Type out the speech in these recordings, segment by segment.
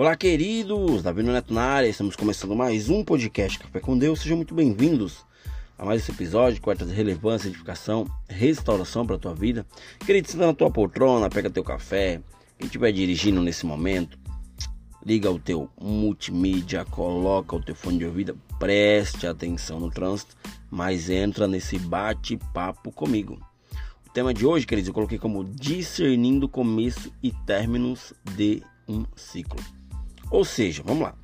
Olá, queridos! Davi Neto na área, estamos começando mais um podcast Café com Deus. Sejam muito bem-vindos a mais esse episódio que vai trazer relevância, edificação, restauração para a tua vida. Querido, senta na tua poltrona, pega teu café. Quem estiver dirigindo nesse momento, liga o teu multimídia, coloca o teu fone de ouvido, preste atenção no trânsito, mas entra nesse bate-papo comigo. O tema de hoje, queridos, eu coloquei como discernindo começo e términos de um ciclo. Ou seja, vamos lá.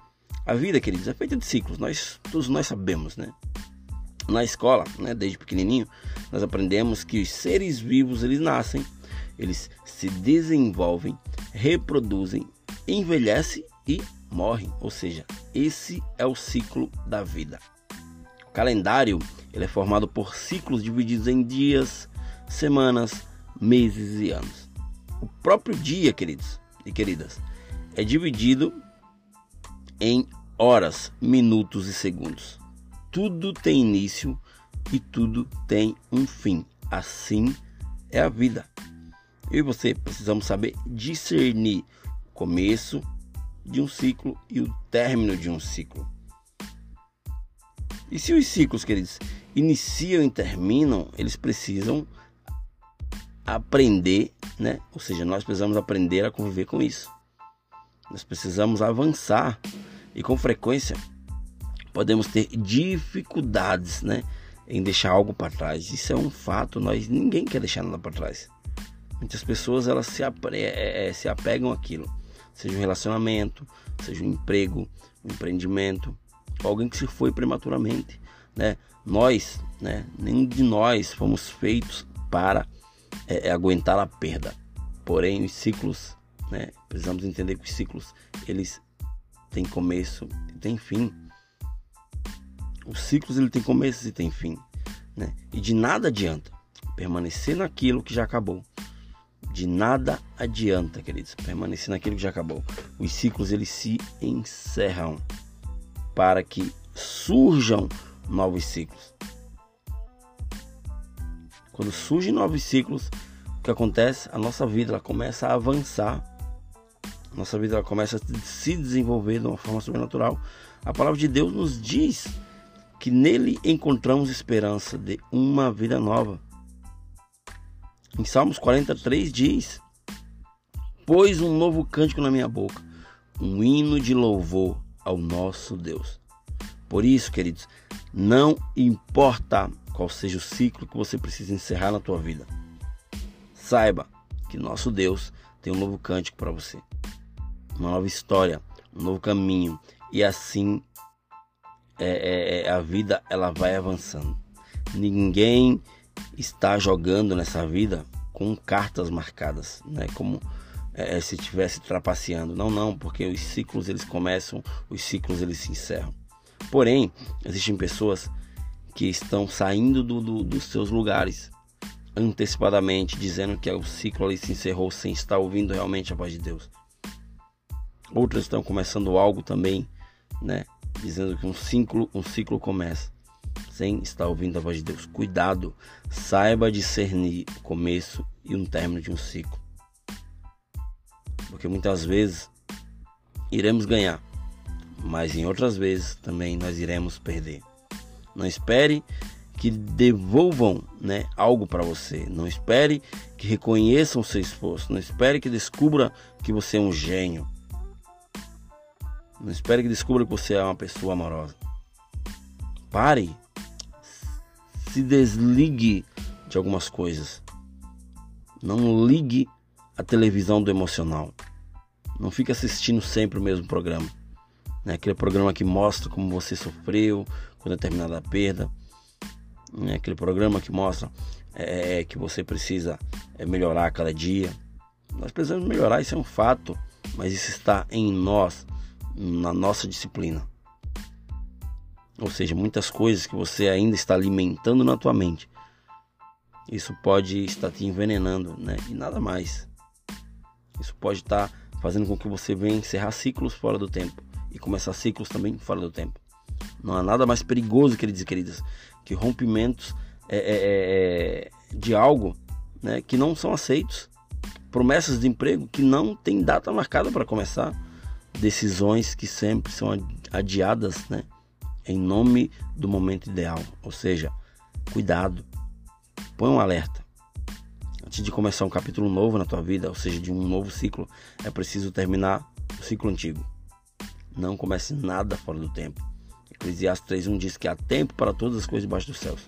A vida, queridos, é feita de ciclos. Nós todos nós sabemos, né? Na escola, né, desde pequenininho, nós aprendemos que os seres vivos eles nascem, eles se desenvolvem, reproduzem, envelhecem e morrem. Ou seja, esse é o ciclo da vida. O calendário ele é formado por ciclos divididos em dias, semanas, meses e anos. O próprio dia, queridos e queridas, é dividido em horas, minutos e segundos. Tudo tem início e tudo tem um fim. Assim é a vida. Eu e você precisamos saber discernir o começo de um ciclo e o término de um ciclo. E se os ciclos, queridos, iniciam e terminam, eles precisam aprender, né? Ou seja, nós precisamos aprender a conviver com isso. Nós precisamos avançar e com frequência podemos ter dificuldades, né, em deixar algo para trás. Isso é um fato, nós ninguém quer deixar nada para trás. Muitas pessoas elas se, apre, é, é, se apegam àquilo, seja um relacionamento, seja um emprego, um empreendimento, alguém que se foi prematuramente, né? Nós, né, nenhum de nós fomos feitos para é, é, aguentar a perda. Porém, os ciclos, né, precisamos entender que os ciclos eles têm começo e têm fim. Os ciclos ele tem começo e tem fim, né? E de nada adianta permanecer naquilo que já acabou. De nada adianta, queridos, permanecer naquilo que já acabou. Os ciclos eles se encerram para que surjam novos ciclos. Quando surgem novos ciclos, o que acontece? A nossa vida ela começa a avançar. Nossa vida começa a se desenvolver de uma forma sobrenatural. A palavra de Deus nos diz que nele encontramos esperança de uma vida nova. Em Salmos 43 diz: Pôs um novo cântico na minha boca, um hino de louvor ao nosso Deus. Por isso, queridos, não importa qual seja o ciclo que você precisa encerrar na tua vida. Saiba que nosso Deus tem um novo cântico para você, uma nova história, um novo caminho e assim é, é, é, a vida ela vai avançando. Ninguém está jogando nessa vida com cartas marcadas, né? Como é, se estivesse trapaceando. Não, não, porque os ciclos eles começam, os ciclos eles se encerram. Porém, existem pessoas que estão saindo do, do, dos seus lugares antecipadamente, dizendo que o ciclo ali se encerrou sem estar ouvindo realmente a voz de Deus. Outras estão começando algo também, né? Dizendo que um ciclo, um ciclo começa sem estar ouvindo a voz de Deus. Cuidado, saiba discernir o começo e um término de um ciclo. Porque muitas vezes iremos ganhar, mas em outras vezes também nós iremos perder. Não espere que devolvam né, algo para você. Não espere que reconheçam o seu esforço. Não espere que descubra que você é um gênio. Não espere que descubra que você é uma pessoa amorosa. Pare. Se desligue de algumas coisas. Não ligue a televisão do emocional. Não fique assistindo sempre o mesmo programa. Né? Aquele programa que mostra como você sofreu, com determinada perda. Né? Aquele programa que mostra é, é, que você precisa é, melhorar a cada dia. Nós precisamos melhorar, isso é um fato, mas isso está em nós, na nossa disciplina. Ou seja, muitas coisas que você ainda está alimentando na tua mente. Isso pode estar te envenenando, né? E nada mais. Isso pode estar fazendo com que você venha encerrar ciclos fora do tempo e começar ciclos também fora do tempo. Não há nada mais perigoso, queridos e queridas, que rompimentos é, é, é, de algo né, que não são aceitos. Promessas de emprego que não tem data marcada para começar. Decisões que sempre são adiadas, né? Em nome do momento ideal. Ou seja, cuidado. Põe um alerta. Antes de começar um capítulo novo na tua vida, ou seja, de um novo ciclo, é preciso terminar o ciclo antigo. Não comece nada fora do tempo. Eclesiastes 3.1 diz que há tempo para todas as coisas debaixo dos céus.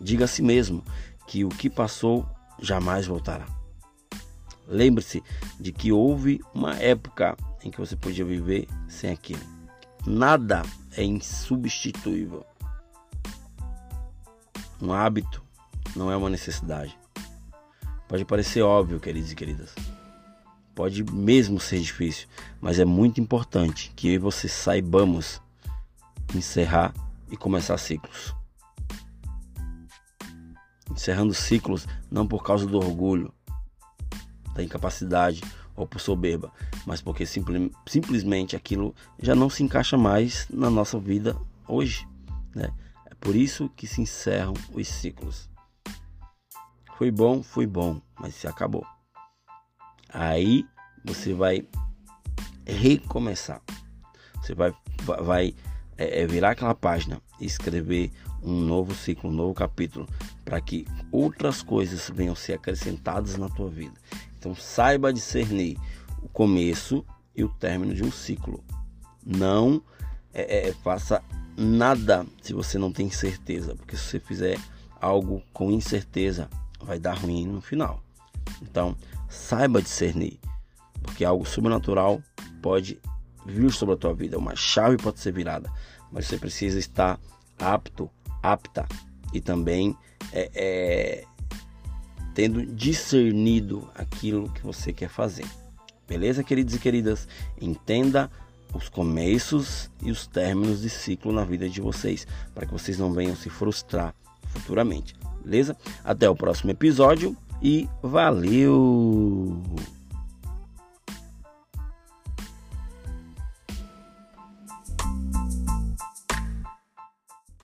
Diga a si mesmo que o que passou jamais voltará. Lembre-se de que houve uma época em que você podia viver sem aquilo. Nada é insubstituível. Um hábito não é uma necessidade. Pode parecer óbvio, queridos e queridas. Pode mesmo ser difícil, mas é muito importante que eu e você saibamos encerrar e começar ciclos. Encerrando ciclos não por causa do orgulho, da incapacidade ou por soberba, mas porque simple, simplesmente aquilo já não se encaixa mais na nossa vida hoje. Né? É por isso que se encerram os ciclos. Foi bom, foi bom, mas se acabou. Aí você vai recomeçar. Você vai, vai é, é virar aquela página e escrever um novo ciclo, um novo capítulo, para que outras coisas venham ser acrescentadas na tua vida. Então saiba discernir o começo e o término de um ciclo. Não é, é, faça nada se você não tem certeza, porque se você fizer algo com incerteza, vai dar ruim no final. Então, saiba discernir, porque algo sobrenatural pode vir sobre a tua vida, uma chave pode ser virada, mas você precisa estar apto, apta e também é, é, tendo discernido aquilo que você quer fazer. Beleza, queridos e queridas? Entenda os começos e os términos de ciclo na vida de vocês, para que vocês não venham se frustrar futuramente. Beleza? Até o próximo episódio e valeu!